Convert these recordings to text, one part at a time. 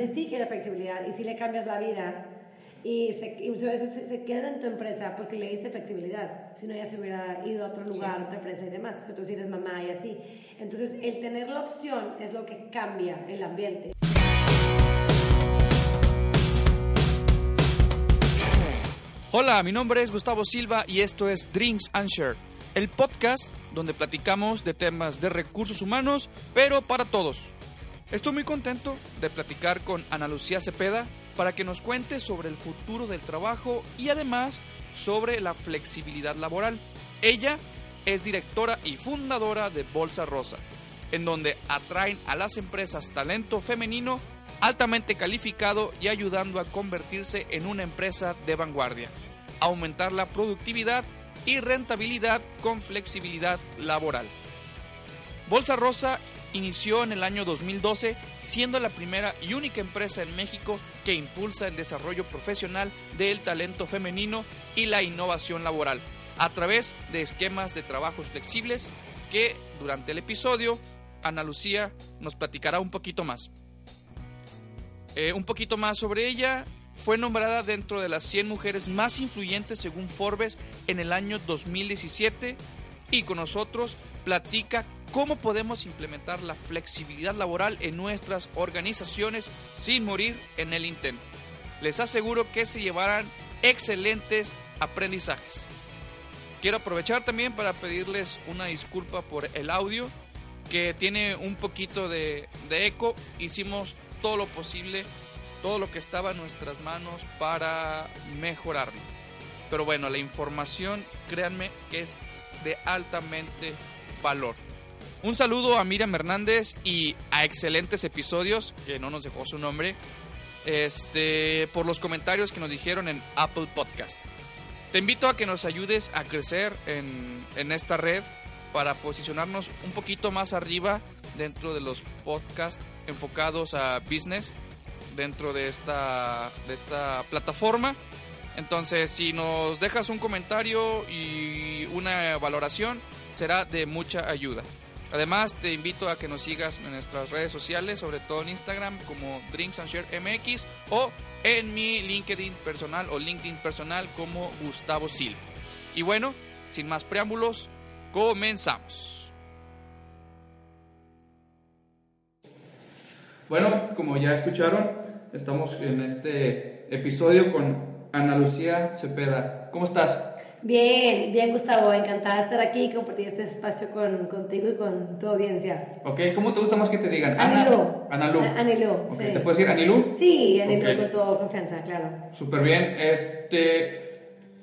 gente sí quiere flexibilidad y sí le cambias la vida y, se, muchas veces se, queda en tu empresa porque le diste flexibilidad, si no ya se hubiera ido a otro lugar, otra empresa y demás, tú sí eres mamá y así. Entonces, el tener la opción es lo que cambia el ambiente. Hola, mi nombre es Gustavo Silva y esto es Drinks and Share, el podcast donde platicamos de temas de recursos humanos, pero para todos. Estoy muy contento de platicar con Ana Lucía Cepeda, para que nos cuente sobre el futuro del trabajo y además sobre la flexibilidad laboral. Ella es directora y fundadora de Bolsa Rosa, en donde atraen a las empresas talento femenino altamente calificado y ayudando a convertirse en una empresa de vanguardia, aumentar la productividad y rentabilidad con flexibilidad laboral. Bolsa Rosa inició en el año 2012 siendo la primera y única empresa en México que impulsa el desarrollo profesional del talento femenino y la innovación laboral a través de esquemas de trabajos flexibles que durante el episodio Ana Lucía nos platicará un poquito más. Eh, un poquito más sobre ella. Fue nombrada dentro de las 100 mujeres más influyentes según Forbes en el año 2017 y con nosotros platica cómo podemos implementar la flexibilidad laboral en nuestras organizaciones sin morir en el intento. Les aseguro que se llevarán excelentes aprendizajes. Quiero aprovechar también para pedirles una disculpa por el audio que tiene un poquito de, eco. Hicimos todo lo posible, todo lo que estaba en nuestras manos para mejorarlo. Pero bueno, la información, créanme que es de altamente valor. Un saludo a Miriam Hernández y a excelentes episodios, que no nos dejó su nombre, este, por los comentarios que nos dijeron en Apple Podcast. Te invito a que nos ayudes a crecer en, en esta red para posicionarnos un poquito más arriba dentro de los podcasts enfocados a business dentro de esta, de esta plataforma. Entonces, si nos dejas un comentario y una valoración, será de mucha ayuda. Además, te invito a que nos sigas en nuestras redes sociales, sobre todo en Instagram como Drinks and Share MX o en mi LinkedIn personal o LinkedIn personal como Gustavo Silva. Y bueno, sin más preámbulos, comenzamos. Bueno, como ya escucharon, estamos en este episodio con Ana Lucía Cepeda. ¿Cómo estás? Bien, bien Gustavo, encantada de estar aquí y compartir este espacio con, contigo y con tu audiencia. Ok, ¿cómo te gusta más que te digan? Anilú. Anilú. Anilú, sí. ¿Te puedes decir Anilú? Sí, Anilú con toda confianza, claro. Súper bien. Este,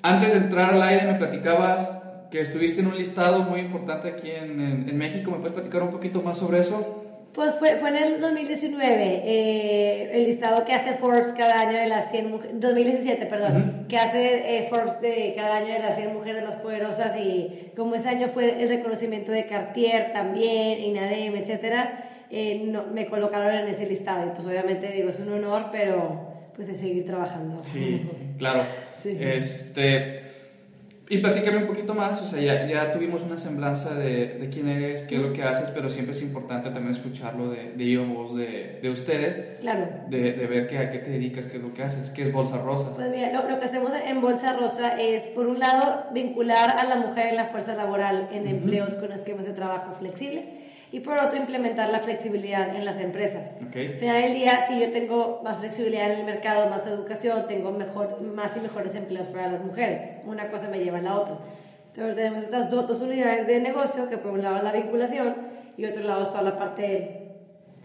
antes de entrar al aire me platicabas que estuviste en un listado muy importante aquí en, en, en México. ¿Me puedes platicar un poquito más sobre eso? Pues fue, fue en el 2019, eh, el listado que hace Forbes cada año de las 100 mujeres, 2017, perdón, que hace eh, Forbes de cada año de las 100 mujeres más poderosas y como ese año fue el reconocimiento de Cartier también, INADEM, etcétera, eh, no, me colocaron en ese listado y pues obviamente digo, es un honor, pero pues de seguir trabajando. Sí, claro. Sí. Este, y platícame un poquito más, o sea, ya, ya tuvimos una semblanza de, de, quién eres, qué es lo que haces, pero siempre es importante también escucharlo de, de voz de, de, ustedes. Claro. De, de ver que, a qué te dedicas, qué es lo que haces, qué es Bolsa Rosa. Pues mira, lo, lo, que hacemos en Bolsa Rosa es, por un lado, vincular a la mujer en la fuerza laboral en empleos con esquemas de trabajo flexibles y por otro implementar la flexibilidad en las empresas. Okay. Al final del día, si yo tengo más flexibilidad en el mercado, más educación, tengo mejor, más y mejores empleos para las mujeres. Una cosa me lleva a la otra. Entonces tenemos estas dos, dos unidades de negocio, que por un lado es la vinculación y otro lado es toda la parte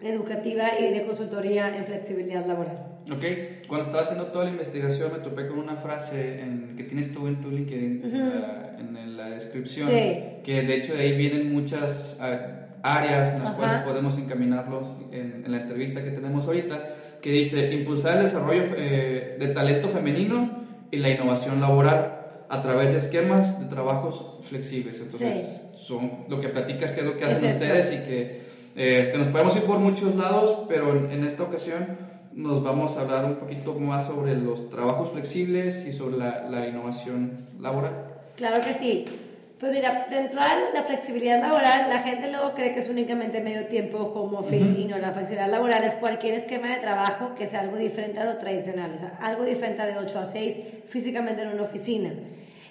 educativa y de consultoría en flexibilidad laboral. Ok, cuando estaba haciendo toda la investigación me topé con una frase en, que tienes tú en tu LinkedIn, uh -huh. en, la, en, la, descripción, sí. que de hecho de ahí vienen muchas... Uh, áreas en las Ajá. cuales podemos encaminarlos en, en, la entrevista que tenemos ahorita, que dice impulsar el desarrollo eh, de talento femenino y la innovación laboral a través de esquemas de trabajos flexibles. Entonces, sí. son lo que platicas, que es lo que hacen es ustedes y que eh, este, nos podemos ir por muchos lados, pero en, en, esta ocasión nos vamos a hablar un poquito más sobre los trabajos flexibles y sobre la, la innovación laboral. Claro que sí. Pues mira, dentro de la flexibilidad laboral, la gente luego cree que es únicamente medio tiempo home office y no, la flexibilidad laboral es cualquier esquema de trabajo que sea algo diferente a lo tradicional, o sea, algo diferente de 8 a 6 físicamente en una oficina.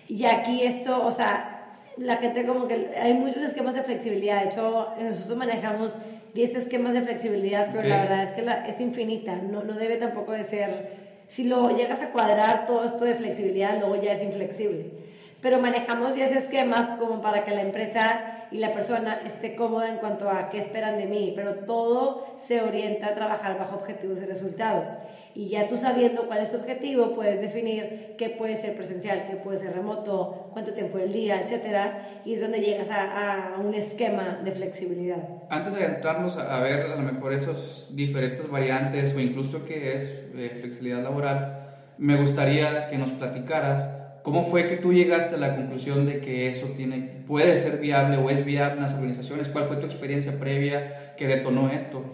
Y aquí esto, o sea, la gente como que hay muchos esquemas de flexibilidad, de hecho nosotros manejamos 10 esquemas de flexibilidad, pero la verdad es que la, es infinita, no, no debe tampoco de ser, si lo llegas a cuadrar todo esto de flexibilidad, luego ya es inflexible pero manejamos 10 esquemas como para que la empresa y la persona esté cómoda en cuanto a qué esperan de mí, pero todo se orienta a trabajar bajo objetivos y resultados. Y ya tú sabiendo cuál es tu objetivo, puedes definir qué puede ser presencial, qué puede ser remoto, cuánto tiempo del día, etcétera, y es donde llegas a, un esquema de flexibilidad. Antes de entrarnos a ver a lo mejor esos diferentes variantes o incluso qué es eh, flexibilidad laboral, me gustaría que nos platicaras ¿Cómo fue que tú llegaste a la conclusión de que eso tiene, puede ser viable o es viable en las organizaciones? ¿Cuál fue tu experiencia previa que detonó esto?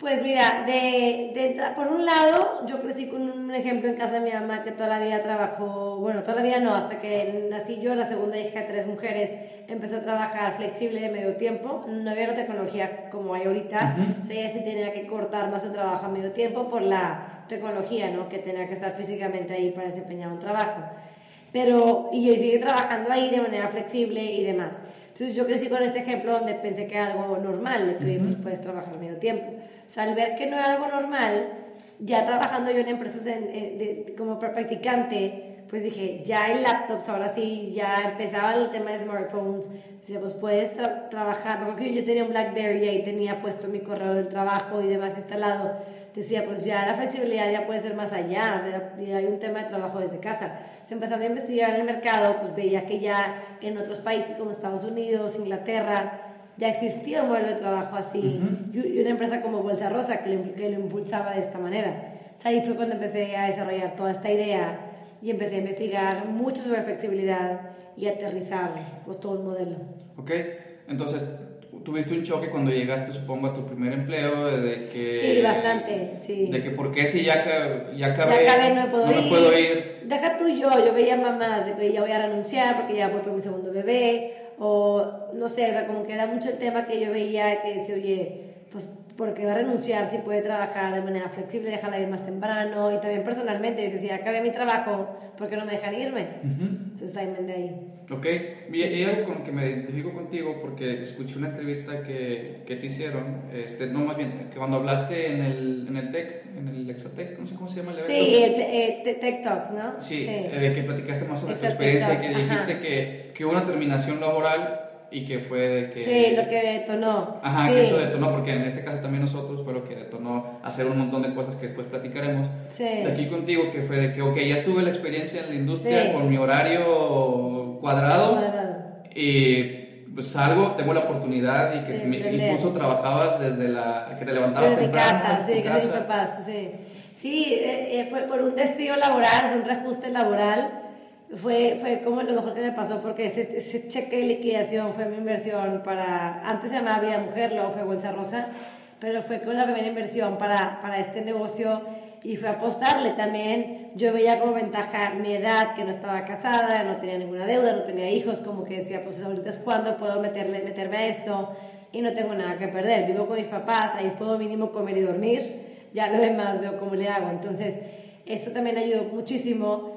Pues mira, de, por un lado, yo crecí con un ejemplo en casa de mi mamá que toda la vida trabajó, bueno, toda la vida no, hasta que nací yo, la segunda hija de tres mujeres, empezó a trabajar flexible de medio tiempo. No había la tecnología como hay ahorita, o sea, ella sí tenía que cortar más su trabajo a medio tiempo por la tecnología, ¿no? Que tenía que estar físicamente ahí para desempeñar un trabajo pero y sigue trabajando ahí de manera flexible y demás. Entonces yo crecí con este ejemplo donde pensé que era algo normal, de que pues, puedes trabajar medio tiempo. O sea, al ver que no era algo normal, ya trabajando yo en empresas de, como practicante, pues dije, ya hay laptops, ahora sí, ya empezaba el tema de smartphones. Decía, pues puedes trabajar, porque yo tenía un BlackBerry y ahí tenía puesto mi correo del trabajo y demás instalado decía, pues ya la flexibilidad ya puede ser más allá, o sea, ya hay un tema de trabajo desde casa. Se empezando a investigar en el mercado, pues veía que ya en otros países como Estados Unidos, Inglaterra, ya existía un modelo de trabajo así, y una empresa como Bolsa Rosa que lo, que lo impulsaba de esta manera. O sea, ahí fue cuando empecé a desarrollar toda esta idea y empecé a investigar mucho sobre flexibilidad y aterrizar pues, todo el modelo. Ok, entonces tuviste un choque cuando llegaste, supongo, a tu primer empleo, de que... Sí, bastante, sí. De que, ¿por qué si ya, ya acabé, ya acabé no, me puedo, ir. puedo ir? Deja tú yo, yo veía mamás de que ya voy a renunciar porque ya voy por mi segundo bebé, o no sé, o sea, como que era mucho el tema que yo veía que decía, oye, pues, ¿por qué va a renunciar si puede trabajar de manera flexible, dejarla ir más temprano? Y también personalmente, yo decía, si acabé mi trabajo, ¿por qué no me dejan irme? Entonces también de ahí. Ok, y algo con que me identifico contigo porque escuché una entrevista que, que, te hicieron, este, no más bien, que cuando hablaste en el, en el TEC, en el Exatec, no sé cómo se llama el evento. Sí, el eh, Tech Talks, ¿no? Sí, Eh, que platicaste más sobre tu experiencia y que dijiste que, que hubo una terminación laboral y que fue de que... Sí, lo que detonó. Ajá, que eso detonó, porque en este caso también nosotros fue lo que detonó hacer un montón de cosas que después platicaremos. Sí. De aquí contigo, que fue de que, ok, ya estuve la experiencia en la industria con mi horario cuadrado, y pues salgo, tengo la oportunidad y que incluso trabajabas desde la... que te levantabas desde temprano. casa, sí, mis papás, sí. Sí, eh, eh, fue por un despido laboral, un reajuste laboral fue, fue como lo mejor que me pasó porque ese, ese, cheque de liquidación fue mi inversión para, antes se llamaba Vida Mujer, luego fue Bolsa Rosa, pero fue con la primera inversión para, para este negocio y fue apostarle también. Yo veía como ventaja mi edad, que no estaba casada, no tenía ninguna deuda, no tenía hijos, como que decía, pues ahorita es cuando puedo meterle, meterme a esto y no tengo nada que perder. Vivo con mis papás, ahí puedo mínimo comer y dormir, ya lo demás veo cómo le hago. Entonces, eso también ayudó muchísimo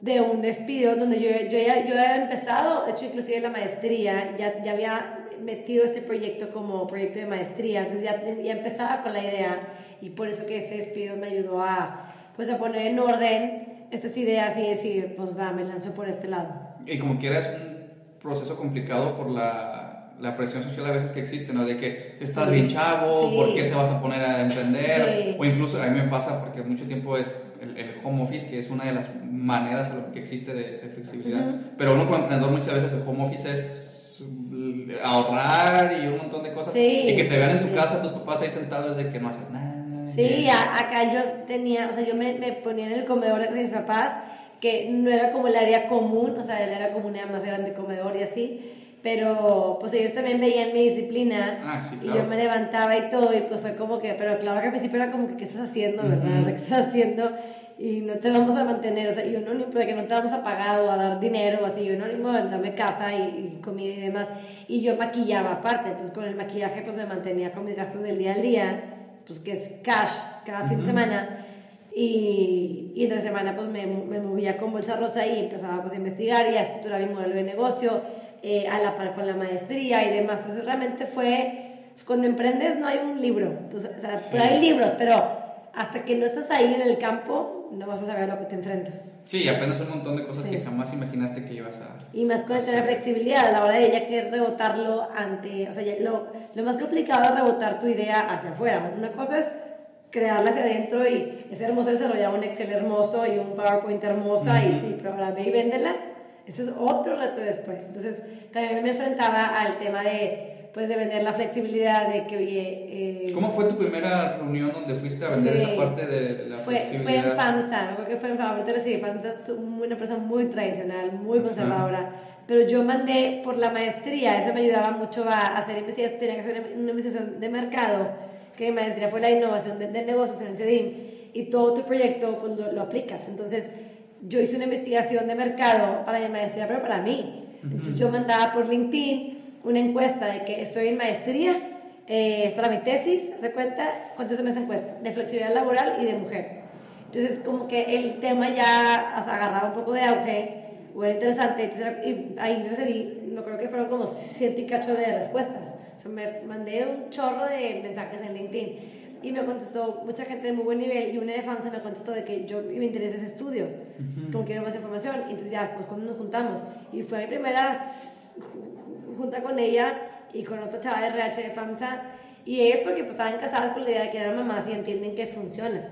de un despido donde yo, yo, ya, yo había empezado, de hecho inclusive la maestría, ya, ya había metido este proyecto como proyecto de maestría, entonces ya, ya empezaba con la idea y por eso que ese despido me ayudó a, pues, a poner en orden estas ideas y decir, pues va, me lanzo por este lado. Y como quieras, un proceso complicado por la, la, presión social a veces que existe, ¿no? De que estás bien chavo, ¿por qué te vas a poner a emprender? O incluso a mí me pasa porque mucho tiempo es el, home office, que es una de las maneras que existe de, flexibilidad. Pero uno como emprendedor muchas veces el home office es ahorrar y un montón de cosas. Y que te vean en tu casa tus papás ahí sentados de que no haces nada. Sí, acá yo tenía, o sea, yo me, me, ponía en el comedor de mis papás, que no era como el área común, o sea, el área común era más grande comedor y así pero pues ellos también veían mi disciplina ah, y yo me levantaba y todo y pues fue como que, pero claro que al principio era como que, ¿qué estás haciendo, verdad? ¿qué estás haciendo? y no te vamos a mantener, o sea, yo no, que no te vamos a pagar o a dar dinero o así, yo no animo a darme casa y, y, comida y demás. Y yo maquillaba aparte, entonces con el maquillaje pues me mantenía con mis gastos del día al día, pues que es cash cada fin de semana. Y, y entre semana pues me, me, movía con bolsa rosa y empezaba pues a investigar y a estructurar mi modelo de negocio eh, a la par con la maestría y demás. Entonces realmente fue, pues, cuando emprendes no hay un libro, entonces, o sea, hay libros, pero hasta que no estás ahí en el campo, no vas a saber a lo que te enfrentas. Sí, apenas un montón de cosas que jamás imaginaste que ibas a... Y más con el tener flexibilidad, a la hora de ella que rebotarlo ante... O sea, lo, lo más complicado es rebotar tu idea hacia afuera. Una cosa es crearla hacia adentro y es hermoso desarrollar un Excel hermoso y un PowerPoint hermosa y sí, programa y véndela. Ese es otro reto después. Entonces, también me enfrentaba al tema de pues de vender la flexibilidad de que, oye... Eh, ¿Cómo fue tu primera reunión donde fuiste a vender esa parte de la fue, flexibilidad? Fue en FAMSA, creo que fue en FAMSA, sí, FAMSA es una empresa muy tradicional, muy conservadora, pero yo mandé por la maestría, eso me ayudaba mucho a hacer investigación, tenía que hacer una, investigación de mercado, que mi maestría fue la innovación de, negocios en el CEDIM, y todo tu proyecto pues, lo, lo aplicas, entonces yo hice una investigación de mercado para mi maestría, pero para mí, entonces yo mandaba por LinkedIn, una encuesta de que estoy en maestría, eh, es para mi tesis, ¿se cuenta? Contéstame esta encuesta, de flexibilidad laboral y de mujeres. Entonces, como que el tema ya o sea, agarraba un poco de auge, o era interesante, y ahí recibí, no creo que fueron como ciento y cacho de respuestas. O sea, me mandé un chorro de mensajes en LinkedIn y me contestó mucha gente de muy buen nivel y una de fans me contestó de que yo me interesa ese estudio, como quiero más información. Y entonces ya, pues cuando nos juntamos. Y fue mi primera junta con ella y con otra chava de RH de FAMSA, y ellas porque pues estaban casadas con la idea de que eran mamás y entienden que funciona.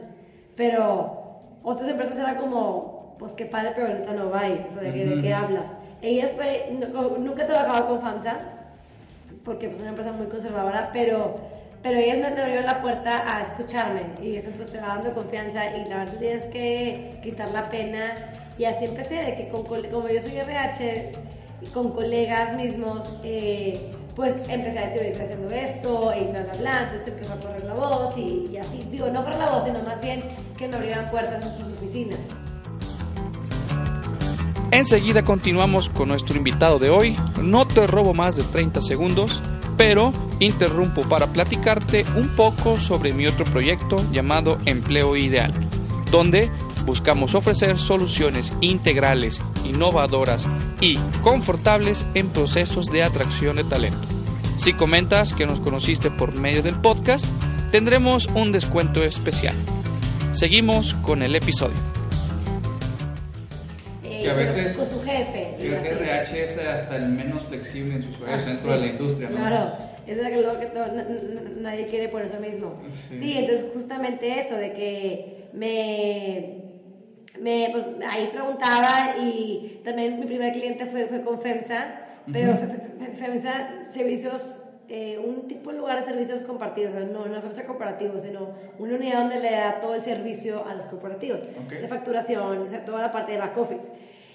Pero otras empresas eran como, pues qué padre, pero ahorita no va o sea, ¿de, qué hablas? Ellas fue, nunca he trabajado con FAMSA, porque pues es una empresa muy conservadora, pero, pero ellas me abrieron la puerta a escucharme y eso pues te va dando confianza y la verdad tienes que quitar la pena y así empecé, de que como yo soy RH, con colegas mismos, eh, pues empecé a decir, estoy haciendo esto, y bla, bla, bla, entonces empezó a correr la voz y, así, digo, no por la voz, sino más bien que me abrieran puertas en sus oficinas. Enseguida continuamos con nuestro invitado de hoy. No te robo más de 30 segundos, pero interrumpo para platicarte un poco sobre mi otro proyecto llamado Empleo Ideal, donde buscamos ofrecer soluciones integrales, innovadoras y confortables en procesos de atracción de talento. Si comentas que nos conociste por medio del podcast, tendremos un descuento especial. Seguimos con el episodio. Que a veces con su jefe. El RH es hasta el menos flexible en sus horarios ah, dentro de la industria, ¿no? Claro, eso es lo que nadie quiere por eso mismo. sí, entonces justamente eso de que me me, pues, ahí preguntaba y también mi primer cliente fue, fue con FEMSA, pero FEMSA servicios, eh, un tipo de lugar de servicios compartidos, no, no FEMSA corporativo, sino una unidad donde le da todo el servicio a los corporativos, de facturación, o sea, toda la parte de back office.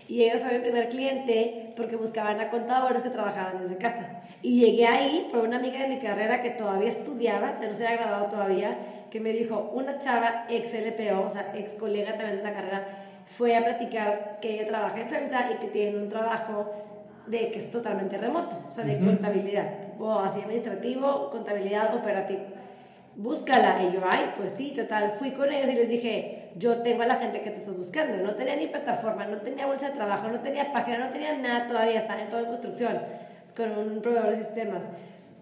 Y ellos fueron mi primer cliente porque buscaban a contadores que trabajaban desde casa. Y llegué ahí por una amiga de mi carrera que todavía estudiaba, o sea, no se había graduado todavía, que me dijo, una chava ex LPO, o sea, ex colega también de la carrera, fue a platicar que ella trabaja en FEMSA y que tiene un trabajo de que es totalmente remoto, o sea, de contabilidad, o así administrativo, contabilidad operativa. Búscala. Y yo, ay, pues sí, total. Fui con ellos y les dije, yo tengo a la gente que tú estás buscando. No tenía ni plataforma, no tenía bolsa de trabajo, no tenía página, no tenía nada todavía, estaba en toda construcción con un proveedor de sistemas.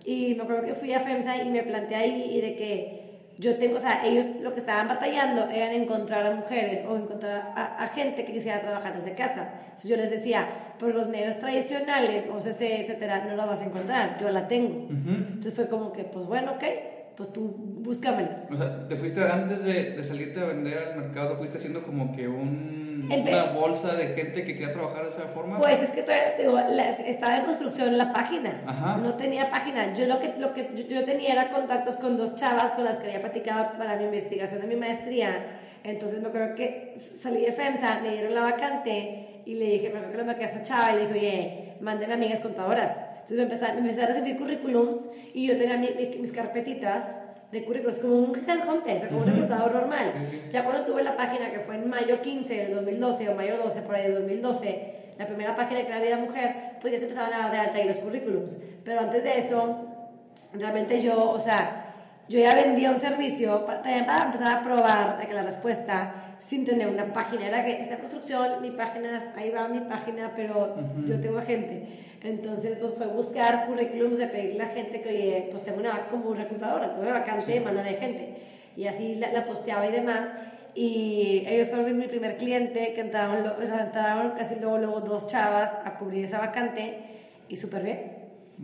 Y me acuerdo que fui a FEMSA y me planteé ahí y de que yo tengo, o sea, ellos lo que estaban batallando era encontrar a mujeres o encontrar a, gente que quisiera trabajar desde casa. Entonces yo les decía, por los medios tradicionales, OCC, etcétera, no la vas a encontrar, yo la tengo. Entonces fue como que, pues bueno, ok, pues tú búscamela. O sea, te fuiste antes de, de salirte a vender al mercado, fuiste haciendo como que un una bolsa de gente que quería trabajar de esa forma? Pues es que todavía, digo, estaba en construcción la página. No tenía página. Yo lo que, lo que yo, tenía era contactos con dos chavas con las que había platicado para mi investigación de mi maestría. Entonces me acuerdo que salí de FEMSA, me dieron la vacante y le dije, me acuerdo que le marqué a esta chava y le dije, oye, mándeme amigas contadoras. Entonces me empecé, me empecé a recibir currículums y yo tenía mis carpetitas de currículos, como un headhunter, o sea, como un reclutador normal. Ya cuando tuve la página que fue en mayo 15 del 2012 o mayo 12 por ahí del 2012, la primera página que era Vida Mujer, pues ya se empezaban a dar de alta ahí los currículums. Pero antes de eso, realmente yo, o sea, yo ya vendía un servicio para, también para empezar a probar de que la respuesta sin tener una página. Era que esta construcción, mi página, ahí va mi página, pero yo tengo gente. Entonces, pues fue buscar currículums de pedirle a la gente que, oye, pues tengo una como reclutadora, tengo una vacante, sí. mándame gente. Y así la, la, posteaba y demás. Y ellos fueron mi primer cliente, que entraron, entraron casi luego, luego dos chavas a cubrir esa vacante y súper bien.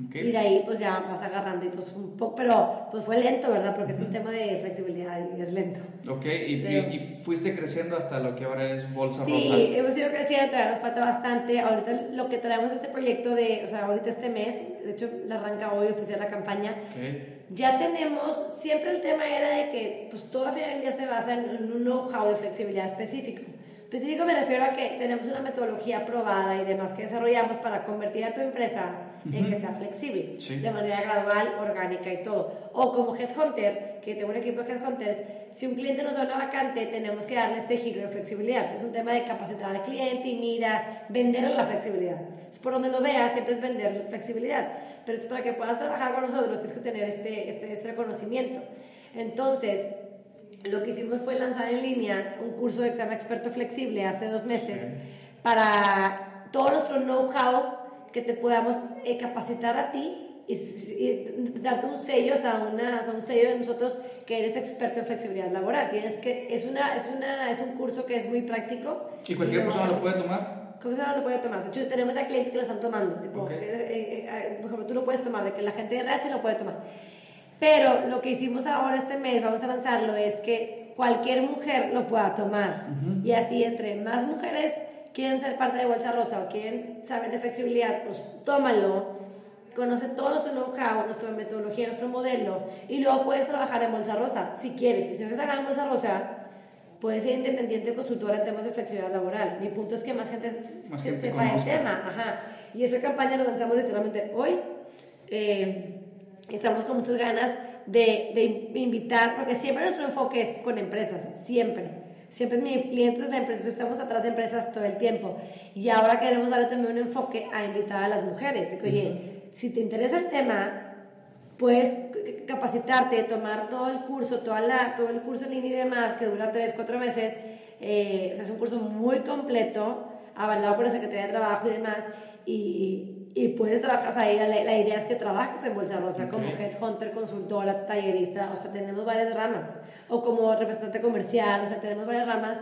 Okay. Y de ahí pues ya vas agarrando y pues un poco, pero pues fue lento, ¿verdad? Porque es un tema de flexibilidad y es lento. Ok, y, pero, y, y fuiste creciendo hasta lo que ahora es Bolsa sí, Rosa. Sí, hemos ido creciendo, todavía nos falta bastante. Ahorita lo que traemos este proyecto de, o sea, ahorita este mes, de hecho la arranca hoy oficial la campaña, okay. ya tenemos, siempre el tema era de que pues todo al final del día se basa en un know-how de flexibilidad específico. Específico me refiero a que tenemos una metodología probada y demás que desarrollamos para convertir a tu empresa en que sea flexible, sí. de manera gradual, orgánica y todo. O como Headhunter, que tengo un equipo de Headhunters, si un cliente nos da una vacante, tenemos que darle este giro de flexibilidad. Es un tema de capacitar al cliente y mira, vender la flexibilidad. Es por donde lo veas, siempre es vender flexibilidad. Pero para que puedas trabajar con nosotros, tienes que tener este, este, este reconocimiento. Entonces, lo que hicimos fue lanzar en línea un curso de examen experto flexible hace dos meses para todo nuestro know-how que te podamos eh, capacitar a ti y, y, darte un sello, o sea, una, o sea, un sello de nosotros que eres experto en flexibilidad laboral. Tienes que, es, una, es, una, es un curso que es muy práctico. ¿Y cualquier persona lo puede tomar? Cualquier persona lo puede tomar. De hecho, tenemos a clientes que lo están tomando. Tipo, okay. eh, eh, por ejemplo, tú lo puedes tomar, de que la gente de RH lo puede tomar. Pero lo que hicimos ahora este mes, vamos a lanzarlo, es que cualquier mujer lo pueda tomar. Uh -huh. Y así, entre más mujeres quieren ser parte de Bolsa Rosa o quieren saber de flexibilidad, pues tómalo, conoce todo nuestro know-how, nuestra metodología, nuestro modelo, y luego puedes trabajar en Bolsa Rosa, si quieres. Y si no quieres trabajar en Bolsa Rosa, puedes ser independiente consultora en temas de flexibilidad laboral. Mi punto es que más gente, más se, gente sepa el tema. Ajá. Y esa campaña la lanzamos literalmente hoy. Eh, estamos con muchas ganas de, de, invitar, porque siempre nuestro enfoque es con empresas, siempre. Siempre mis clientes de empresas, estamos atrás de empresas todo el tiempo. Y ahora queremos darle también un enfoque a invitar a las mujeres. Que, oye, uh -huh. si te interesa el tema, puedes capacitarte, tomar todo el curso, toda la, todo el curso en línea y demás, que dura 3, 4 meses. Eh, o sea, es un curso muy completo, avalado por la Secretaría de Trabajo y demás. Y, y puedes trabajar, o sea, la, la, idea es que trabajes en Bolsa Rosa okay. como headhunter, consultora, tallerista, o sea, tenemos varias ramas, o como representante comercial, o sea, tenemos varias ramas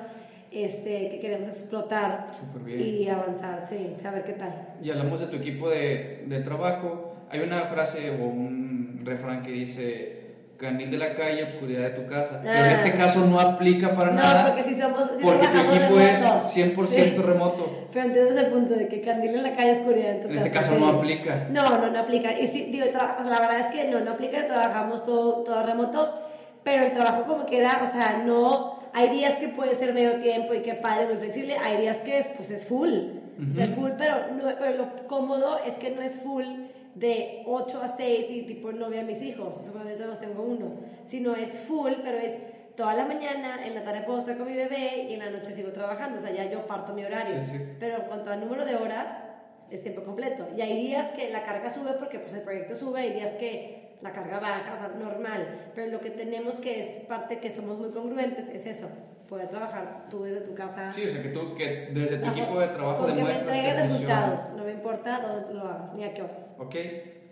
este, que queremos explotar y avanzar, sí, saber qué tal. Y hablamos de tu equipo de, de trabajo, hay una frase o un refrán que dice candil de la calle, oscuridad de tu casa. Ah. Pero en este caso no aplica para no, nada. porque si somos. Si porque tu equipo remoto. es 100% Sí. remoto. Pero entiendes el punto de que candil en la calle, oscuridad en tu En casa. este caso sí. no aplica. No, no, no aplica. Y sí, digo, la verdad es que no, no aplica, trabajamos todo, todo remoto, pero el trabajo como queda, o sea, no, hay días que puede ser medio tiempo y que padre, muy flexible, hay días que es, pues es full, o sea, es full, pero, no, pero lo cómodo es que no es full de 8 a 6 y tipo no veo a mis hijos, nada más tengo uno, sino es full, pero es toda la mañana, en la tarde puedo estar con mi bebé y en la noche sigo trabajando, o sea, ya yo parto mi horario, Sí, sí. pero en cuanto al número de horas, es tiempo completo. Y hay días que la carga sube porque pues el proyecto sube, hay días que la carga baja, o sea, normal. Pero lo que tenemos que es parte que somos muy congruentes es eso, poder trabajar tú desde tu casa. Sí, o sea, que tú, que desde tu equipo de trabajo con que me demuestras entregue que funciona. resultados, no me importa dónde tú lo hagas, ni a qué horas. Ok,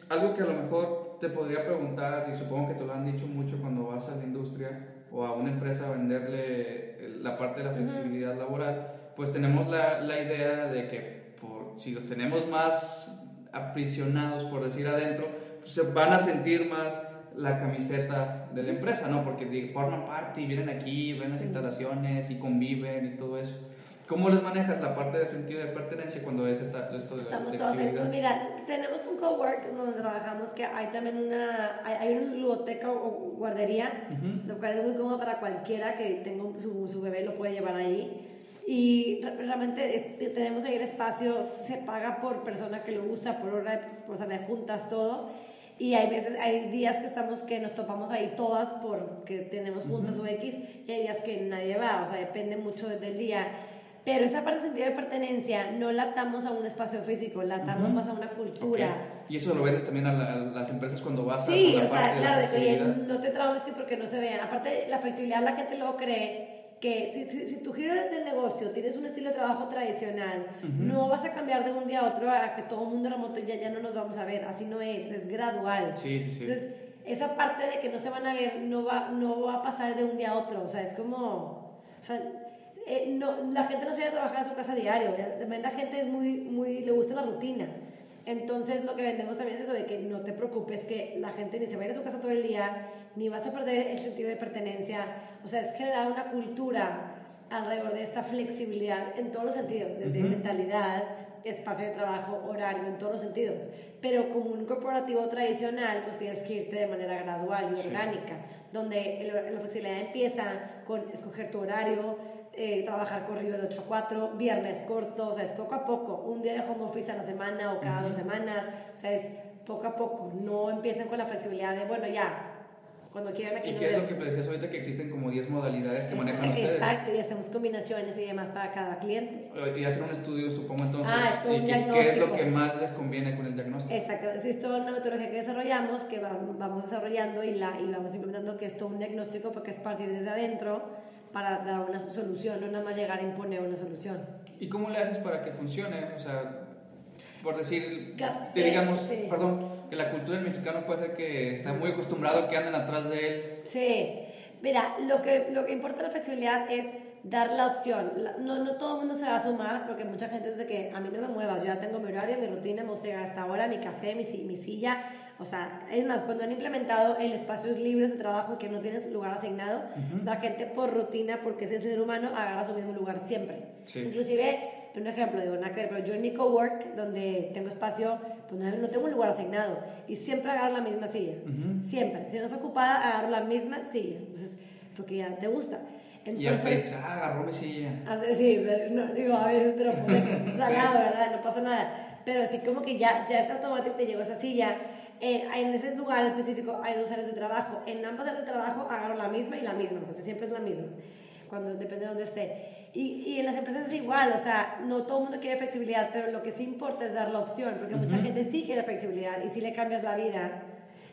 algo que a lo mejor te podría preguntar, y supongo que te lo han dicho mucho cuando vas a la industria o a una empresa a venderle la parte de la flexibilidad laboral, pues tenemos la, la idea de que por, si los tenemos más aprisionados, por decir adentro, pues se van a sentir más la camiseta de la empresa, ¿no? Porque forman parte y vienen aquí, ven las instalaciones y conviven y todo eso. ¿Cómo les manejas la parte de sentido de pertenencia cuando es esta, esto de la Estamos todos ahí. flexibilidad? Pues mira, tenemos un cowork donde trabajamos que hay también una, hay, hay una ludoteca o guardería, lo cual es muy cómodo para cualquiera que tenga un- su, su bebé, lo puede llevar ahí. Y re- realmente eh, tenemos ahí el espacio, se paga por persona que lo usa, por hora, por sala de juntas, todo. Y hay veces, hay días que estamos, que nos topamos ahí todas porque tenemos juntas o X, y hay días que nadie va, o sea, depende mucho del día. Pero esa parte sentido de pertenencia no la atamos a un espacio físico, la atamos más a una cultura. Y eso lo vendes también a, las empresas cuando vas a Sí, o sea, claro, de que no te traumes que porque no se vean. Aparte, la flexibilidad la gente luego cree que si, si, tu giro de negocio tienes un estilo de trabajo tradicional, no vas a cambiar de un día a otro a que todo el mundo remoto ya, ya no nos vamos a ver, así no es, es gradual. Sí, sí, sí. Entonces, esa parte de que no se van a ver no va, no va a pasar de un día a otro, o sea, es como, o sea, eh, no, la gente no se va a trabajar a su casa diario, la gente es muy, muy, le gusta la rutina. Entonces lo que vendemos también es eso de que no te preocupes que la gente ni se va a ir a su casa todo el día, ni vas a perder el sentido de pertenencia. O sea, es generar una cultura alrededor de esta flexibilidad en todos los sentidos, desde mentalidad, espacio de trabajo, horario, en todos los sentidos. Pero como un corporativo tradicional, pues tienes que irte de manera gradual y orgánica, donde la flexibilidad empieza con escoger tu horario, eh, trabajar corrido de 8 a 4, viernes corto, o sea, es poco a poco, un día de home office a la semana o cada dos semanas, o sea, es poco a poco, no empiezan con la flexibilidad de, bueno, ya, cuando quieran aquí ¿Y qué es lo que me decías ahorita que existen como 10 modalidades que manejan ustedes? Exacto, y hacemos combinaciones y demás para cada cliente. Y hacer un estudio, supongo entonces. Ah, es un diagnóstico. ¿Qué es lo que más les conviene con el diagnóstico? Exacto, es toda una metodología que desarrollamos, que vamos desarrollando y, la, y vamos implementando, que es todo un diagnóstico porque es partir desde adentro para dar una solución, no nada más llegar a imponer una solución. ¿Y cómo le haces para que funcione? O sea, por decir, digamos, perdón, que la cultura del mexicano puede ser que está muy acostumbrado que anden atrás de él. Sí, mira, lo que, lo que importa la flexibilidad es dar la opción. no, no todo el mundo se va a sumar, porque mucha gente dice que a mí no me muevas, yo ya tengo mi horario, mi rutina, me gusta llegar hasta ahora, mi café, mi, mi silla, o sea, es más, cuando han implementado el espacios libres de trabajo que no tienes lugar asignado, la gente por rutina, porque es el ser humano, agarra su mismo lugar siempre. Inclusive, un ejemplo, digo, nada pero yo en mi cowork, donde tengo espacio, pues no, tengo un lugar asignado. Y siempre agarro la misma silla. Siempre. Si no está ocupada, agarro la misma silla. Entonces, porque ya te gusta. Entonces, y ah, agarró mi silla. Sí, no, digo, a veces, pero pues, salado, ¿verdad? No pasa nada. Pero así como que ya, ya está automático que llegó esa silla eh, en ese lugar específico hay dos áreas de trabajo. En ambas áreas de trabajo agarro la misma y la misma, pues siempre es la misma, cuando depende de dónde esté. Y, y, en las empresas es igual, o sea, no todo el mundo quiere flexibilidad, pero lo que sí importa es dar la opción, porque mucha gente sí quiere flexibilidad y sí le cambias la vida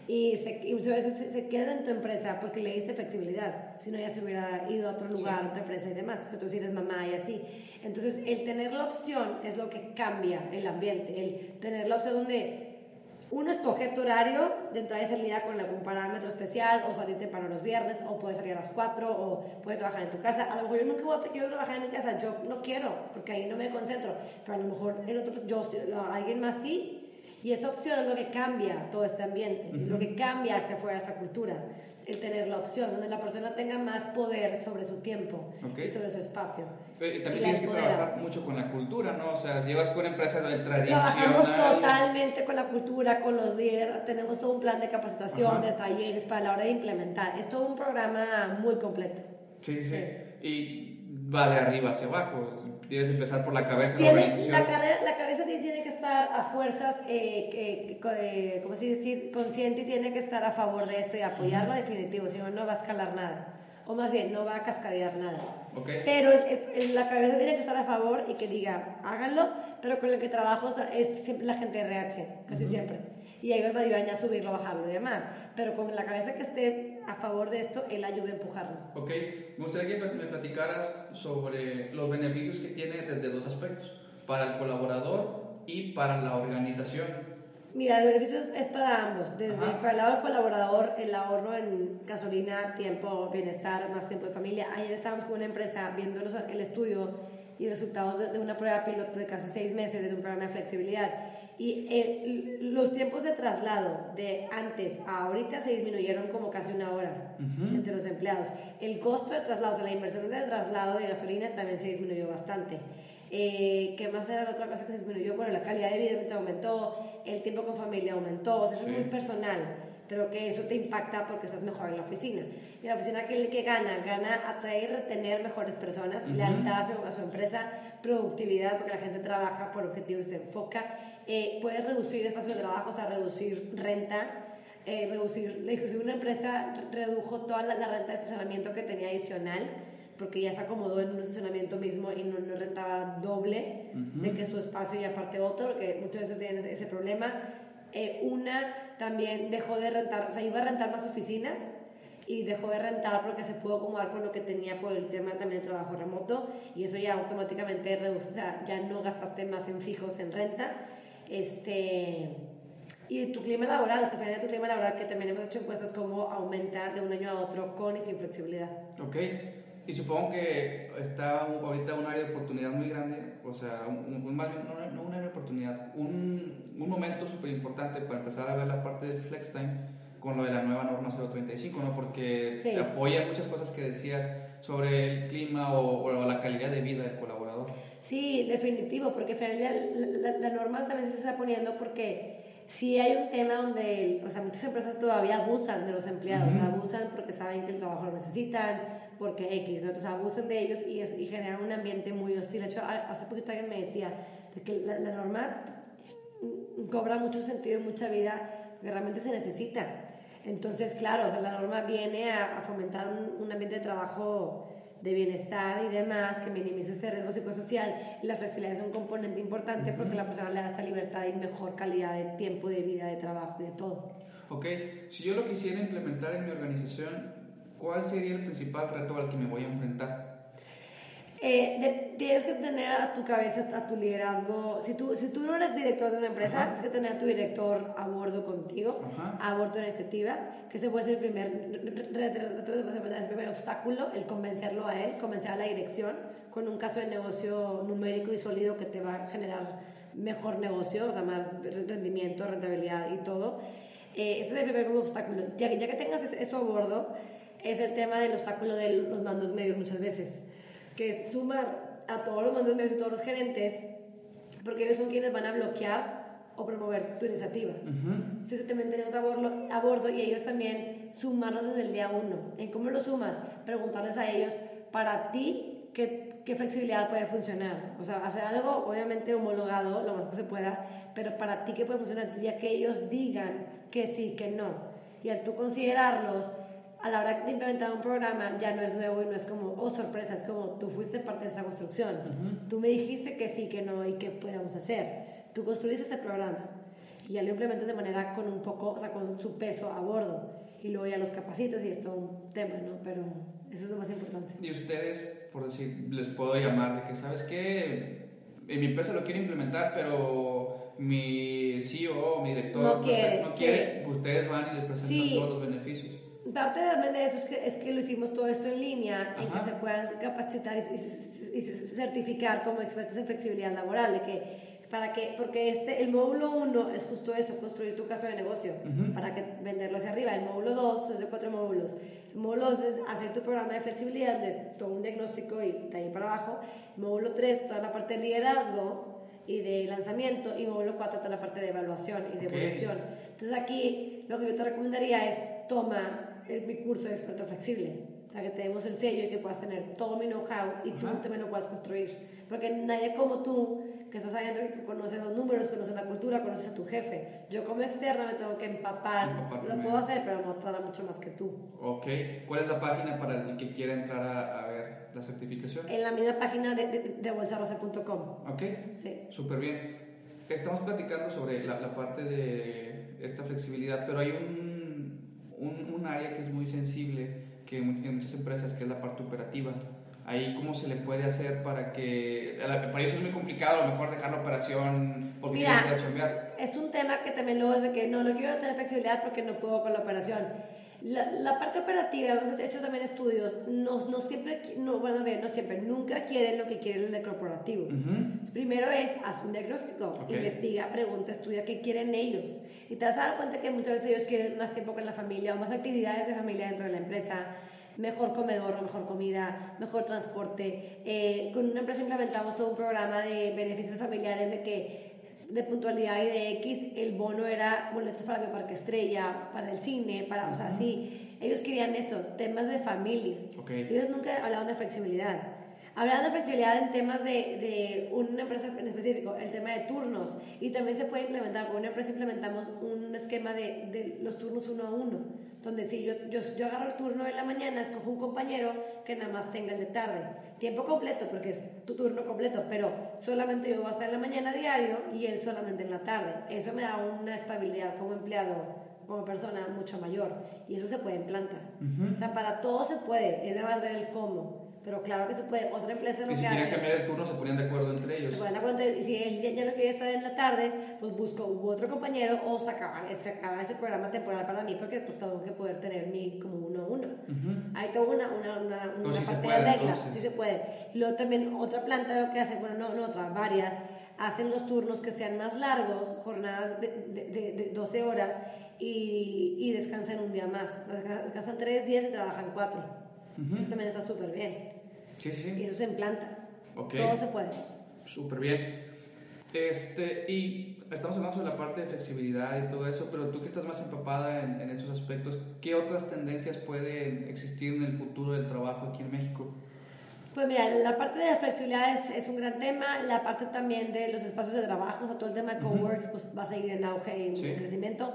y, y muchas veces se, se, queda en tu empresa porque le diste flexibilidad, si no ya se hubiera ido a otro lugar, a otra empresa y demás, tú sí eres mamá y así. Entonces, el tener la opción es lo que cambia el ambiente, el tener la opción donde uno, escoger tu horario de entrada y salida con algún parámetro especial, o salirte para los viernes, o puedes salir a las 4, o puedes trabajar en tu casa. A lo mejor yo nunca voy a, quiero trabajar en mi casa, yo no quiero, porque ahí no me concentro, pero a lo mejor el otro, yo, alguien más sí, y esa opción es lo que cambia todo este ambiente, lo que cambia hacia afuera esa cultura el tener la opción, donde la persona tenga más poder sobre su tiempo y sobre su espacio. Pero también tienes que trabajar mucho con la cultura, ¿no? O sea, llevas con una empresa tradicional. Trabajamos totalmente con la cultura, con los líderes, tenemos todo un plan de capacitación, de talleres para la hora de implementar. Es todo un programa muy completo. Sí, sí, sí. Y va de arriba hacia abajo. Tienes que empezar por la cabeza de la organización. La, la cabeza tiene que estar a fuerzas, eh, eh, ¿cómo se dice? Consciente y tiene que estar a favor de esto y apoyarlo definitivo, si no, no va a escalar nada. O más bien, no va a cascadear nada. Pero la cabeza tiene que estar a favor y que diga, háganlo, pero con el que trabajo es siempre la gente de RH, casi siempre. Y ellos me ayudan a subirlo, bajarlo y demás. Pero con la cabeza que esté a favor de esto, él ayuda a empujarlo. Ok, me gustaría que me platicaras sobre los beneficios que tiene desde dos aspectos, para el colaborador y para la organización. Mira, el beneficio es para ambos. Desde para el lado del colaborador, el ahorro en gasolina, tiempo, bienestar, más tiempo de familia. Ayer estábamos con una empresa viendo el estudio y resultados de, de, una prueba piloto de casi seis meses de un programa de flexibilidad y los tiempos de traslado de antes a ahorita se disminuyeron como casi una hora entre los empleados. El costo de traslado, o sea, la inversión de traslado de gasolina también se disminuyó bastante. Eh, ¿Qué más era la otra cosa que se disminuyó? Bueno, la calidad de vida aumentó, el tiempo con familia aumentó, o sea, eso es muy personal, pero que eso te impacta porque estás mejor en la oficina. Y la oficina que que gana, gana atraer y retener mejores personas, lealtad a su, a su empresa, productividad, porque la gente trabaja por objetivos y se enfoca. Eh, puedes reducir espacio de trabajo, o sea, reducir renta, eh, reducir, inclusive una empresa redujo toda la, renta de estacionamiento que tenía adicional porque ya se acomodó en un estacionamiento mismo y no, no rentaba doble de que su espacio y aparte otro, porque muchas veces tienen ese, problema. Eh, una también dejó de rentar, o sea, iba a rentar más oficinas y dejó de rentar porque se pudo acomodar con lo que tenía por el tema también de trabajo remoto y eso ya automáticamente reduce, o sea, ya no gastaste más en fijos en renta. Este, y tu clima laboral, se de tu clima laboral, que también hemos hecho encuestas, cómo aumenta de un año a otro con y sin flexibilidad. Ok, y supongo que está ahorita un área de oportunidad muy grande, o sea, un, más bien, no, un área de oportunidad, un, un momento súper importante para empezar a ver la parte del flex time con lo de la nueva norma 035, ¿no? Porque apoya muchas cosas que decías sobre el clima o, o, la calidad de vida del colaborador. Sí, definitivo, porque la, la, la norma también se está poniendo porque sí hay un tema donde, o sea, muchas empresas todavía abusan de los empleados, abusan porque saben que el trabajo lo necesitan, porque X, ¿no? entonces abusan de ellos y, y generan un ambiente muy hostil. De hecho, hace poquito alguien me decía que la, norma cobra mucho sentido y mucha vida que realmente se necesita. Entonces, claro, la norma viene a, fomentar un ambiente de trabajo de bienestar y demás, que minimice este riesgo psicosocial. Y la flexibilidad es un componente importante porque la persona le da esta libertad y mejor calidad de tiempo, de vida, de trabajo y de todo. Ok, si yo lo quisiera implementar en mi organización, ¿cuál sería el principal reto al que me voy a enfrentar? Eh, tienes que tener a tu cabeza, a tu liderazgo. Si tú, si tú no eres director de una empresa, tienes que tener a tu director a bordo contigo, a bordo de la iniciativa, que se puede ser el primer, el primer obstáculo, el convencerlo a él, convencer a la dirección con un caso de negocio numérico y sólido que te va a generar mejor negocio, o sea, más rendimiento, rentabilidad y todo. Eh, ese es el primer obstáculo. Ya, ya que tengas eso a bordo, es el tema del obstáculo de los mandos medios muchas veces que es sumar a todos los mandos medios y todos los gerentes, porque ellos son quienes van a bloquear o promover tu iniciativa. Entonces también tenemos a bordo, a bordo y ellos también sumarlos desde el día uno. ¿En cómo lo sumas? Preguntarles a ellos, para ti, ¿qué, qué flexibilidad puede funcionar? O sea, hacer algo obviamente homologado, lo más que se pueda, pero para ti, ¿qué puede funcionar? Entonces, ya que ellos digan que sí, que no, y al tú considerarlos, a la hora de implementar un programa ya no es nuevo y no es como, oh sorpresa, es como tú fuiste parte de esta construcción. Tú me dijiste que sí, que no y qué podemos hacer. Tú construiste este programa y ya lo implementas de manera con un poco, o sea, con su peso a bordo y luego ya los capacitas y es todo un tema, ¿no? Pero eso es lo más importante. Y ustedes, por decir, les puedo llamar de que, ¿sabes qué? En mi empresa lo quiere implementar, pero mi CEO, mi director no quiere, no quiere ustedes van y les presentan todos los beneficios parte también de eso es que, es que lo hicimos todo esto en línea y que se puedan capacitar y, certificar como expertos en flexibilidad laboral, de que para que, porque este, el módulo 1 es justo eso, construir tu caso de negocio, para que venderlo hacia arriba. El módulo 2 es de cuatro módulos. El módulo 2 es hacer tu programa de flexibilidad, de todo un diagnóstico y de ahí para abajo. El módulo 3, toda la parte de liderazgo y de lanzamiento. Y módulo 4, toda la parte de evaluación y de evolución. Entonces aquí lo que yo te recomendaría es toma mi curso de experto flexible, para que tenemos el sello y que puedas tener todo mi know-how y tú también lo puedas construir. Porque nadie como tú, que estás ahí que conoce los números, conoce la cultura, conoces a tu jefe. Yo como externa me tengo que empapar. lo puedo hacer, pero no tarda mucho más que tú. Ok. ¿Cuál es la página para el que quiera entrar a, ver la certificación? En la misma página de, de, de bolsarosa.com. Ok. Sí. Súper bien. Estamos platicando sobre la, la parte de esta flexibilidad, pero hay un un, un, área que es muy sensible que en muchas empresas, que es la parte operativa. Ahí, ¿cómo se le puede hacer para que... Para eso es muy complicado, a lo mejor dejar la operación porque Mira, cambiar. Es un tema que también luego es de que no, no quiero tener flexibilidad porque no puedo con la operación. La, la, parte operativa, hemos hecho también estudios, no, no siempre, no, bueno, ver, no siempre, nunca quieren lo que quiere el corporativo. Primero es, haz un diagnóstico, investiga, pregunta, estudia qué quieren ellos. Y te vas a dar cuenta que muchas veces ellos quieren más tiempo con la familia o más actividades de familia dentro de la empresa, mejor comedor mejor comida, mejor transporte. Eh, con una empresa implementamos todo un programa de beneficios familiares de que de puntualidad y de X, el bono era boletos para mi parque estrella, para el cine, para, o sea, sí, ellos querían eso, temas de familia. Ellos nunca hablaban de flexibilidad. Hablando de flexibilidad en temas de, de, una empresa en específico, el tema de turnos, y también se puede implementar, con una empresa implementamos un esquema de, de, los turnos uno a uno, donde si yo, yo, yo agarro el turno de la mañana, escojo un compañero que nada más tenga el de tarde, tiempo completo, porque es tu turno completo, pero solamente yo voy a estar en la mañana diario y él solamente en la tarde. Eso me da una estabilidad como empleado como persona mucho mayor y eso se puede implantar. O sea, para todo se puede, es de más ver el cómo. Pero claro que se puede. Otra empresa lo y si querían cambiar el turno, se ponían de acuerdo entre ellos. Se ponían de acuerdo entre Y si él ya, no quería estar en la tarde, pues busco otro compañero o sacaba, sacaba ese programa temporal para mí, porque pues tengo que poder tener mi como uno a uno. Hay toda una, una, una, una parte de reglas, sí se puede. Luego también otra planta lo que hace, bueno, no, no otra, varias, hacen los turnos que sean más largos, jornadas de, de, de, 12 horas y, y, descansan un día más. Descansan tres días y trabajan cuatro. Eso también está súper bien. Sí, sí, sí. Y eso se implanta. Todo se puede. Súper bien. Este, y estamos hablando sobre la parte de flexibilidad y todo eso, pero tú que estás más empapada en, en esos aspectos, ¿qué otras tendencias pueden existir en el futuro del trabajo aquí en México? Pues mira, la parte de la flexibilidad es, es, un gran tema, la parte también de los espacios de trabajo, o sea, todo el tema de coworks pues, va a seguir en auge y en crecimiento.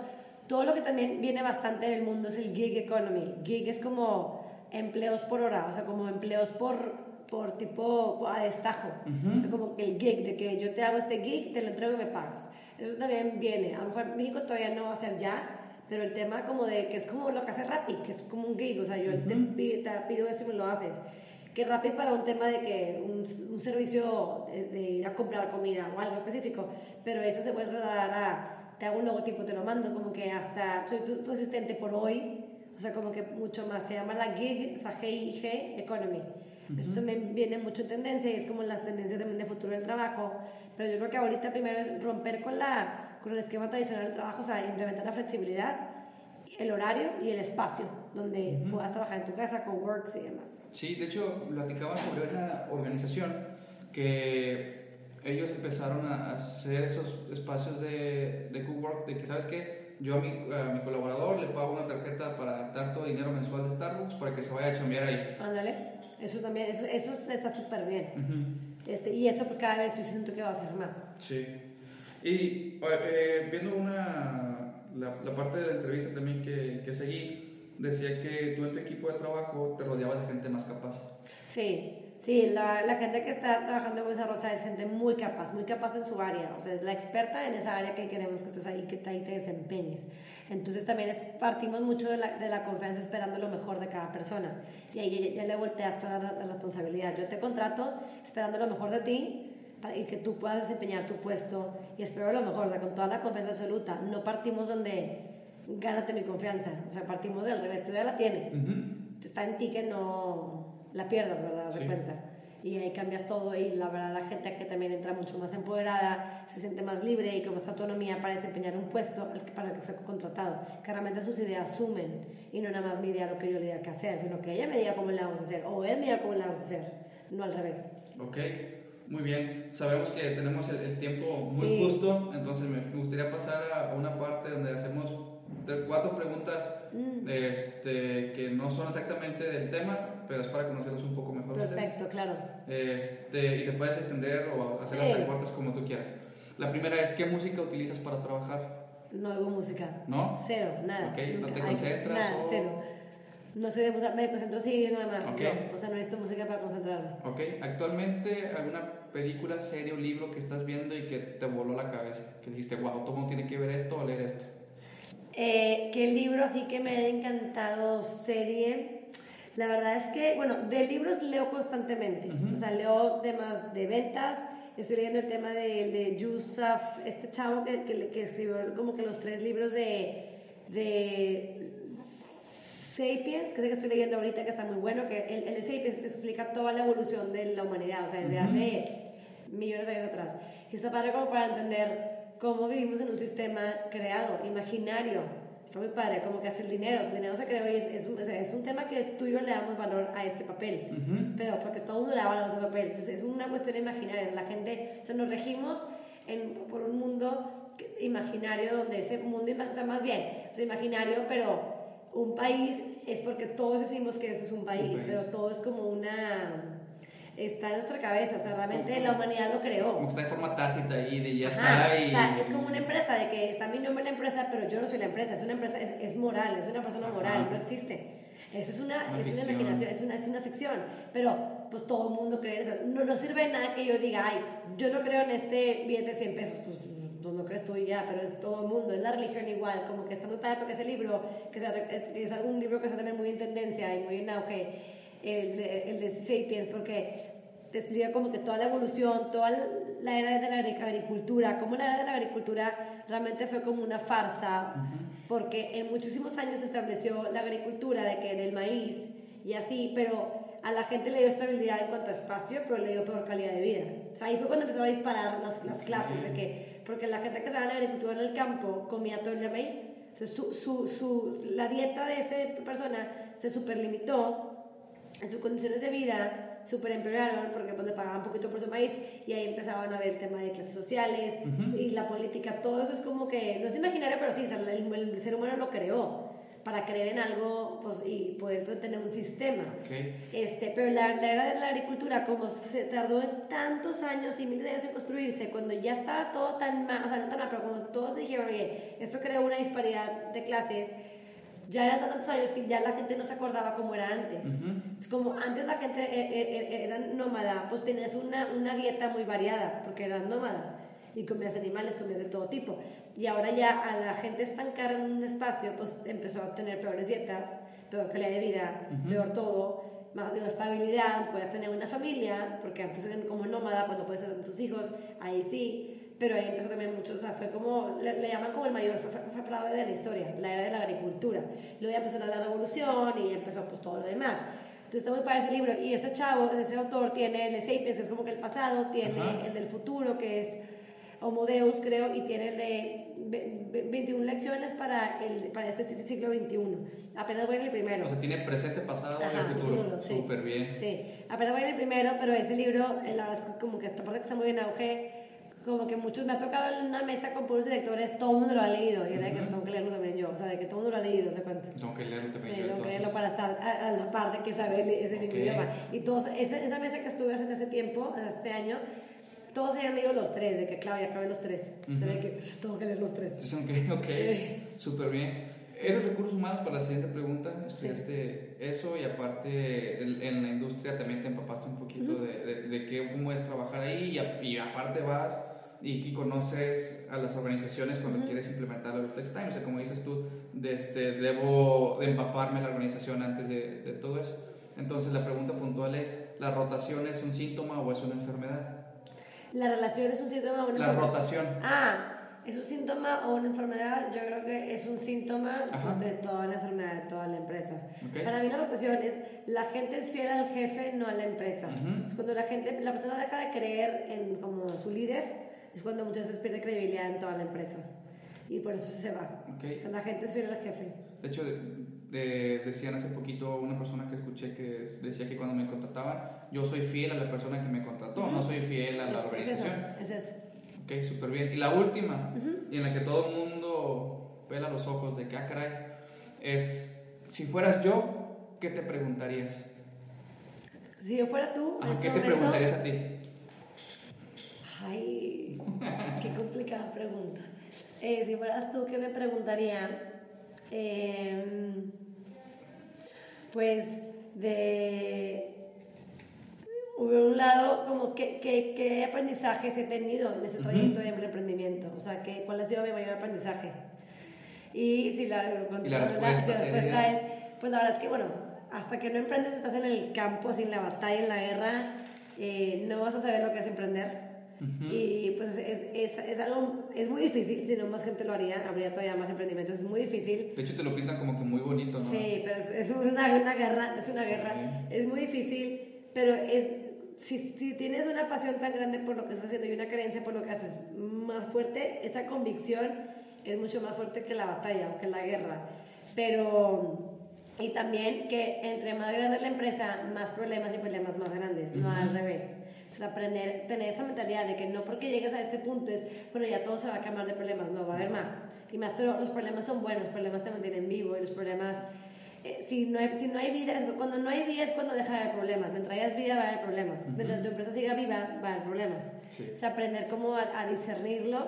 Todo lo que también viene bastante en el mundo es el gig economy. Gig es como empleos por hora, o sea, como empleos por, por tipo a destajo. O sea, como que el gig, de que yo te hago este gig, te lo entrego y me pagas. Eso también viene. A lo mejor México todavía no va a ser ya, pero el tema como de que es como lo que hace Rappi, que es como un gig, o sea, yo te, pido esto y me lo haces que rápido para un tema de que un, servicio de, ir a comprar comida o algo específico, pero eso se puede trasladar a, te hago un logotipo, te lo mando, como que hasta soy tu, asistente por hoy, sea, como que mucho más, se llama la gig, o sea, GIG Economy. Eso también viene mucho en tendencia y es como la tendencia también de futuro del trabajo, pero yo creo que ahorita primero es romper con, la, con el esquema tradicional del trabajo, o sea, implementar la flexibilidad el horario y el espacio donde puedas trabajar en tu casa con works y demás. Sí, de hecho, platicaba sobre una organización que ellos empezaron a hacer esos espacios de, de work de que, ¿sabes qué? Yo a mi, a mi, colaborador le pago una tarjeta para todo dinero mensual de Starbucks para que se vaya a chambear ahí. Ándale, eso también, eso, eso está súper bien. este, y esto pues cada vez estoy siento que va a ser más. Sí. Y eh, viendo una la, la, parte de la entrevista también que, que, seguí, decía que tú en tu equipo de trabajo te rodeabas de gente más capaz. Sí, sí, la, la gente que está trabajando en Bolsa Rosa es gente muy capaz, muy capaz en su área, o sea, es la experta en esa área que queremos que estés ahí, que ahí te desempeñes. Entonces también es, partimos mucho de la, de la, confianza esperando lo mejor de cada persona y ahí ya, ya le volteas toda la, la responsabilidad. Yo te contrato esperando lo mejor de ti y que tú puedas desempeñar tu puesto y espero lo mejor, con toda la confianza absoluta. No partimos donde gánate mi confianza, o sea, partimos del revés, tú ya la tienes. Está en ti que no la pierdas, ¿verdad? De cuenta. Y ahí cambias todo y la verdad la gente que también entra mucho más empoderada, se siente más libre y con más autonomía para desempeñar un puesto para el que fue contratado. Claramente sus ideas sumen y no nada más me idea lo que yo le diga que hacer, sino que ella me diga cómo le vamos a hacer o él me diga cómo le vamos a hacer, no al revés. Ok. Muy bien, sabemos que tenemos el, tiempo muy justo, entonces me, gustaría pasar a, una parte donde hacemos cuatro preguntas mm. este, que no son exactamente del tema, pero es para conocerlos un poco mejor. Perfecto, claro. Este, y te puedes extender o hacer las preguntas como tú quieras. La primera es, ¿qué música utilizas para trabajar? No hago música. ¿No? Cero, nada. Ok, ¿no te concentras? nada, cero. No soy de música, me concentro sí nada más. No, o sea, no necesito música para concentrarme. Ok, actualmente alguna película, serie o libro que estás viendo y que te voló la cabeza, que dijiste, wow, todo mundo tiene que ver esto o leer esto. Eh, ¿Qué libro así que me ha encantado serie? La verdad es que, bueno, de libros leo constantemente, o sea, leo temas de ventas, estoy leyendo el tema de, de Yusuf, este chavo que, que, que escribió como que los tres libros de, de Sapiens, que sé que estoy leyendo ahorita que está muy bueno, que el, el Sapiens explica toda la evolución de la humanidad, o sea, desde hace millones de años atrás. Y está padre como para entender cómo vivimos en un sistema creado, imaginario. Está muy padre, como que hace el dinero, el dinero se creó y es, es, un, es un tema que tú y yo le damos valor a este papel, pero porque todo el mundo le da valor a ese papel. Entonces es una cuestión imaginaria, la gente, o sea, nos regimos en, por un mundo imaginario donde ese mundo, o sea, más bien, o sea, imaginario, pero un país es porque todos decimos que ese es un país, pero todo es como una... está en nuestra cabeza, o sea, realmente la humanidad lo creó. Como que está en forma tácita ahí, de ya Ajá, está y... O sea, es como una empresa, de que está mi nombre en la empresa, pero yo no soy la empresa, es una empresa, es, es moral, es una persona moral, Ajá. no existe. Eso es una, Una es una imaginación, es una, es una ficción, pero pues todo el mundo cree en eso. No, no sirve de nada que yo diga, ay, yo no creo en este billete de 100 pesos, pues, pues lo crees tú y ya, pero es todo el mundo, es la religión igual, como que está muy padre porque ese libro, que es algún libro que está también muy en tendencia y muy en auge, el de, el de Sapiens, porque te explica como que toda la evolución, toda la era de la agri- agricultura, como la era de la agricultura realmente fue como una farsa, porque en muchísimos años se estableció la agricultura de que del maíz y así, pero a la gente le dio estabilidad en cuanto a espacio, pero le dio peor calidad de vida. O sea, ahí fue cuando empezó a disparar las, las clases, de que, porque la gente que estaba en la agricultura en el campo comía todo el día maíz. Entonces, su, su, su, la dieta de esa persona se superlimitó sus condiciones de vida súper empeoraron porque pues, le pagaban poquito por su maíz y ahí empezaban a ver el tema de clases sociales Ujú. y la política, todo eso es como que, no es imaginario, pero sí, el, el ser humano lo creó para creer en algo pues, y poder pues, tener un sistema. Ok. Este, pero la, la era de la agricultura, como se tardó tantos años y miles de años en construirse, cuando ya estaba todo tan mal, o sea, no tan mal, pero cuando todos dijeron, oye, esto creó una disparidad de clases, ya eran tantos años que ya la gente no se acordaba como era antes. Ujú. Es como antes la gente eh, eh, eh, era nómada, pues tenías una, una dieta muy variada, porque eras nómada y comías animales, comías de todo tipo. Y ahora ya a la gente estancar en un espacio, pues empezó a tener peores dietas, peor calidad de vida, Ujú. peor todo, más digo, estabilidad, puedes tener una familia, porque antes eran como nómada, no puedes tener tus hijos, ahí sí. Pero ahí empezó también mucho, o sea, fue como, le, le llaman como el mayor fra- fra- fra- fraude de la historia, la era de la agricultura. Luego ya empezó la revolución y empezó pues todo lo demás. Entonces está muy padre ese libro. Y este chavo, ese autor, tiene el de Sapiens, que es como que el pasado, tiene Ajá. el del futuro, que es Homo Deus, creo, y tiene el de ve- ve- 21 lecciones para, el, para este si- siglo XXI. Apenas voy en el primero. O sea, tiene presente, pasado y Ajá, futuro. sí. Súper bien. Sí, apenas voy en el primero, pero ese libro, eh, la verdad es como que aparte que está muy en auge, como que muchos, me ha tocado en una mesa con puros directores, todo el mundo lo ha leído, y era de que tengo que leerlo también yo, o sea, de que todo el mundo lo ha leído, ¿se cuenta? Tengo que leerlo también Sí, yo, tengo que leerlo para estar a, a la par de que saber ese mismo Ok. idioma. Y todos, esa, esa mesa que estuve hace ese tiempo, este año, todos habían leído los tres, de que claro, ya acabé los tres, o sea, de que tengo que leer los tres. Entonces, ok, ok. Sí. Súper bien. ¿Eres recursos humanos para la siguiente pregunta? Estudiaste eso y aparte en, en la industria también te empapaste un poquito de, de, de qué, cómo es trabajar ahí y, a- y aparte vas y, y conoces a las organizaciones cuando Ujú. quieres implementar el Flex Time. O sea, como dices tú, de este, debo de empaparme la organización antes de, de todo eso. Entonces la pregunta puntual es, ¿la rotación es un síntoma o es una enfermedad? La relación es un síntoma o una La enfermedad? rotación. Ah, ¿es un síntoma o una enfermedad? Yo creo que es un síntoma pues, de toda la enfermedad de toda la empresa. Ok. Para mí la rotación es la gente es fiel al jefe, no a la empresa. Ujú. Es cuando la gente, la persona deja de creer en como su líder, es cuando muchas veces pierde credibilidad en toda la empresa. Y por eso se va. Ok. O sea, la gente es fiel al jefe. De hecho, de- de- decían hace poquito una persona que escuché que es- decía que cuando me contrataban, yo soy fiel a la persona que me contrató, no soy fiel a la Es, es eso, organización. es eso. Ok, súper bien. Y la última, y en la que todo el mundo pela los ojos de que, ah, caray, es, si fueras yo, ¿qué te preguntarías? Si yo fuera tú, Ajá, este ¿Qué te preguntarías a ti? Ay, qué complicada pregunta. Eh, si fueras tú, ¿qué me preguntaría? Eh, pues de por un lado, como qué, qué, qué aprendizajes he tenido en ese trayecto de mi emprendimiento, o sea, que, cuál ha sido mi mayor aprendizaje. Y si la, Y la si respuesta si la respuesta sería- es, pues la verdad es que, bueno, hasta que no emprendes estás en el campo, sin la batalla, en la guerra, eh, no vas a saber lo que es emprender. Ujú. Y pues es, es, es algo, es muy difícil, si no más gente lo haría, habría todavía más emprendimientos, es muy difícil. De hecho, te lo pintan como que muy bonito, ¿no? Sí, pero es, es una, una guerra, es una guerra, es muy difícil, pero es, si, si tienes una pasión tan grande por lo que estás haciendo y una creencia por lo que haces más fuerte, esa convicción es mucho más fuerte que la batalla o que la guerra. Pero, y también que entre más grande la empresa, más problemas y problemas más grandes, no Ujú. al revés. Entonces, aprender, tener esa mentalidad de que no porque llegues a este punto es, bueno, ya todo se va a cambiar de problemas, no, va a haber más. Y más, pero los problemas son buenos, los problemas te mantienen vivo y los problemas eh, si, no hay, si no hay vida, es- cuando no hay vida es cuando deja de haber problemas. Mientras hayas vida va a haber problemas. Mientras tu empresa siga viva va a haber problemas. Sí. O sea, aprender cómo a, a discernirlos,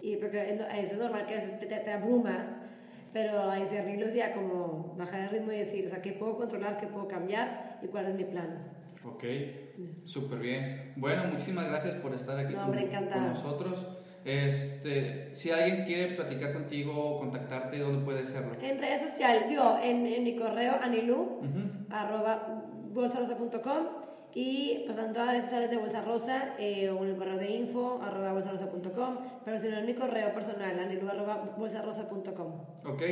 y porque es no- es normal que a veces te, te- te abrumas, pero a discernirlos ya como bajar el ritmo y decir, o sea, qué puedo controlar, qué puedo cambiar y cuál es mi plan. Ok, súper bien. Bueno, muchísimas gracias por estar aquí No, con, nosotros. Este, si alguien quiere platicar contigo, contactarte, ¿dónde puede hacerlo? En redes sociales, digo, en, en mi correo anilu, arroba bolsarosa.com y pues en todas las redes sociales de Bolsa Rosa eh, o en el correo de info arroba bolsarosa.com pero si no en mi correo personal anilu arroba bolsarosa.com Ok,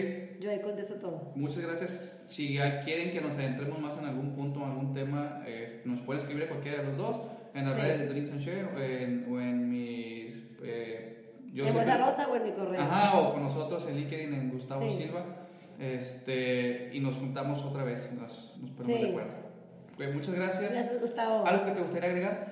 yo ahí contesto todo muchas gracias. Si quieren que nos adentremos más en algún punto, en algún tema, eh, nos pueden escribir a cualquiera de los dos, en las Sí. redes de Drinks and Share o en, o en mis... eh, yo en siempre- Bolsa Rosa o en mi correo Ajá, o con nosotros en LinkedIn, en Gustavo Sí. Silva. Este, y nos juntamos otra vez, nos, nos ponemos Sí. de acuerdo. Pues muchas gracias. gracias Gustavo ¿Algo que te gustaría agregar?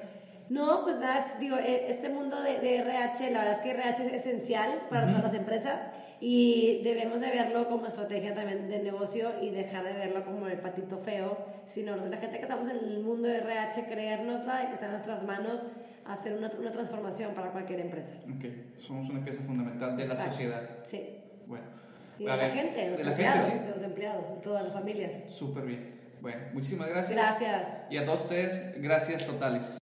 No, pues nada, digo, eh, este mundo de, de RH, la verdad es que RH es esencial para Ujú. todas las empresas y debemos de verlo como estrategia también de negocio y dejar de verlo como el patito feo, sino la gente que estamos en el mundo de RH, creérnosla y que está en nuestras manos hacer una, una transformación para cualquier empresa. Ok, somos una pieza fundamental de la Exacto. sociedad. Sí. Bueno, Y de la gente, de los de empleados, los empleados, de todas las familias. sí. Súper bien. Bueno, muchísimas gracias. Gracias. Y a todos ustedes, gracias totales.